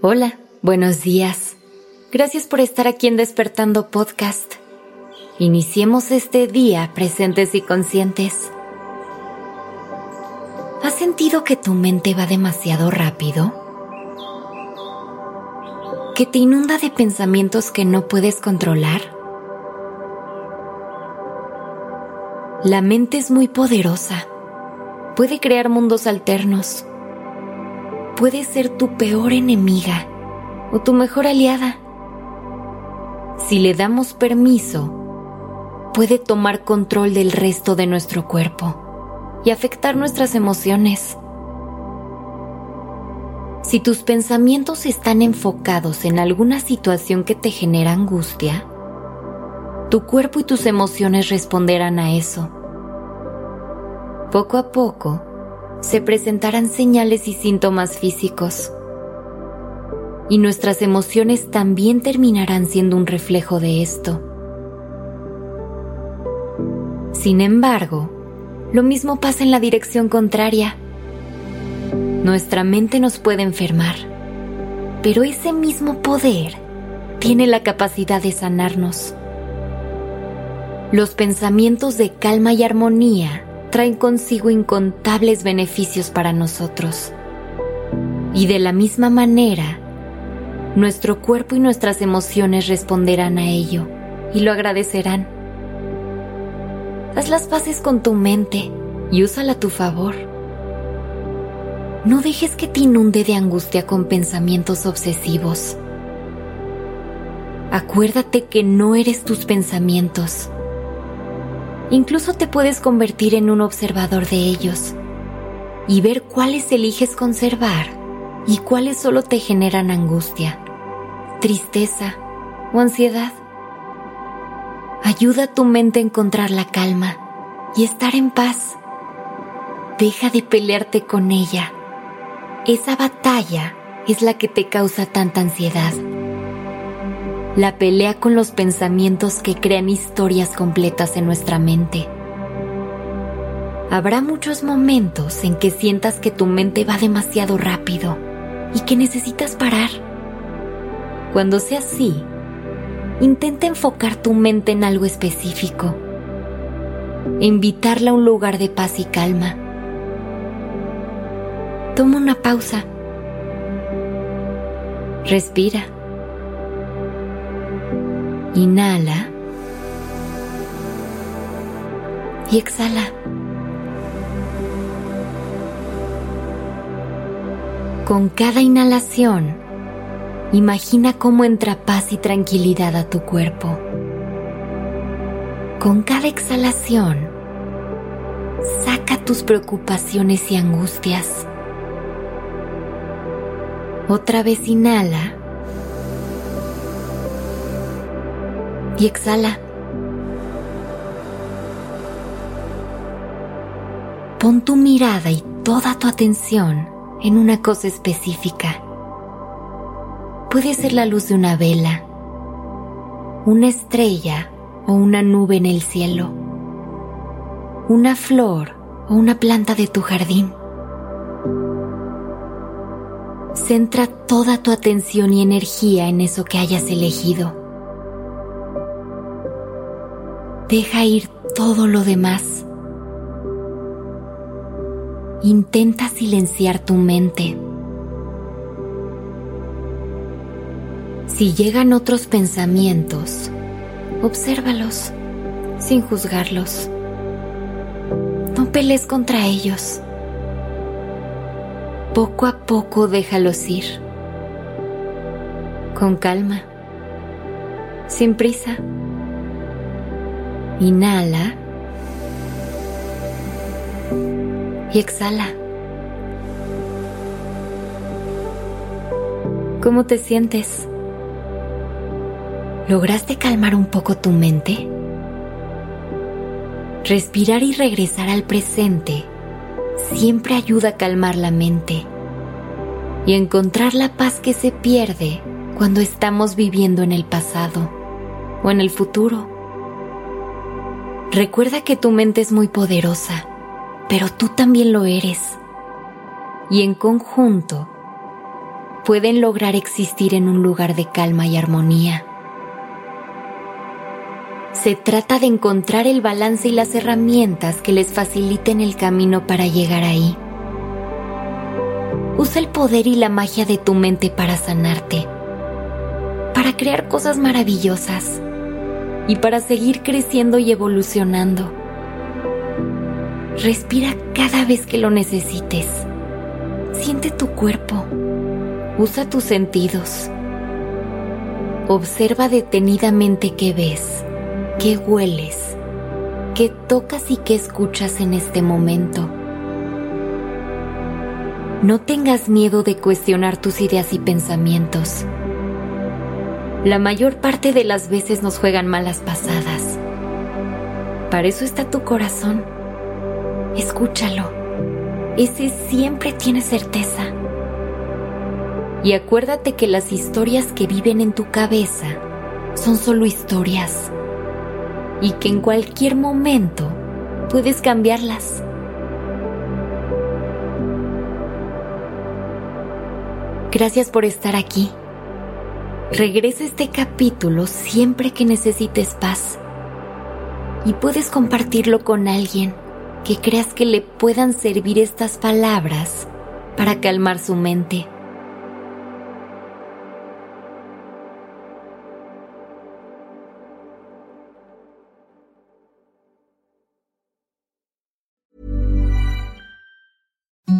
Hola, buenos días. Gracias por estar aquí en Despertando Podcast. Iniciemos este día presentes y conscientes. ¿Has sentido que tu mente va demasiado rápido? ¿Que te inunda de pensamientos que no puedes controlar? La mente es muy poderosa. Puede crear mundos alternos puede ser tu peor enemiga o tu mejor aliada. Si le damos permiso, puede tomar control del resto de nuestro cuerpo y afectar nuestras emociones. Si tus pensamientos están enfocados en alguna situación que te genera angustia, tu cuerpo y tus emociones responderán a eso. Poco a poco, se presentarán señales y síntomas físicos. Y nuestras emociones también terminarán siendo un reflejo de esto. Sin embargo, lo mismo pasa en la dirección contraria. Nuestra mente nos puede enfermar, pero ese mismo poder tiene la capacidad de sanarnos. Los pensamientos de calma y armonía traen consigo incontables beneficios para nosotros. Y de la misma manera, nuestro cuerpo y nuestras emociones responderán a ello y lo agradecerán. Haz las paces con tu mente y úsala a tu favor. No dejes que te inunde de angustia con pensamientos obsesivos. Acuérdate que no eres tus pensamientos Incluso te puedes convertir en un observador de ellos y ver cuáles eliges conservar y cuáles solo te generan angustia, tristeza o ansiedad. Ayuda a tu mente a encontrar la calma y estar en paz. Deja de pelearte con ella. Esa batalla es la que te causa tanta ansiedad la pelea con los pensamientos que crean historias completas en nuestra mente. Habrá muchos momentos en que sientas que tu mente va demasiado rápido y que necesitas parar. Cuando sea así, intenta enfocar tu mente en algo específico invitarla a un lugar de paz y calma. Toma una pausa. Respira Inhala. Y exhala. Con cada inhalación, imagina cómo entra paz y tranquilidad a tu cuerpo. Con cada exhalación, saca tus preocupaciones y angustias. Otra vez inhala. Y exhala. Pon tu mirada y toda tu atención en una cosa específica. Puede ser la luz de una vela, una estrella o una nube en el cielo, una flor o una planta de tu jardín. Centra toda tu atención y energía en eso que hayas elegido. Deja ir todo lo demás. Intenta silenciar tu mente. Si llegan otros pensamientos, obsérvalos sin juzgarlos. No pelees contra ellos. Poco a poco déjalos ir. Con calma. Sin prisa. Inhala. Y exhala. ¿Cómo te sientes? ¿Lograste calmar un poco tu mente? Respirar y regresar al presente siempre ayuda a calmar la mente y encontrar la paz que se pierde cuando estamos viviendo en el pasado o en el futuro. Recuerda que tu mente es muy poderosa, pero tú también lo eres. Y en conjunto, pueden lograr existir en un lugar de calma y armonía. Se trata de encontrar el balance y las herramientas que les faciliten el camino para llegar ahí. Usa el poder y la magia de tu mente para sanarte, para crear cosas maravillosas y para seguir creciendo y evolucionando. Respira cada vez que lo necesites. Siente tu cuerpo. Usa tus sentidos. Observa detenidamente qué ves, qué hueles, qué tocas y qué escuchas en este momento. No tengas miedo de cuestionar tus ideas y pensamientos. La mayor parte de las veces nos juegan malas pasadas. Para eso está tu corazón. Escúchalo. Ese siempre tiene certeza. Y acuérdate que las historias que viven en tu cabeza son solo historias. Y que en cualquier momento puedes cambiarlas. Gracias por estar aquí. Regresa este capítulo siempre que necesites paz y puedes compartirlo con alguien que creas que le puedan servir estas palabras para calmar su mente.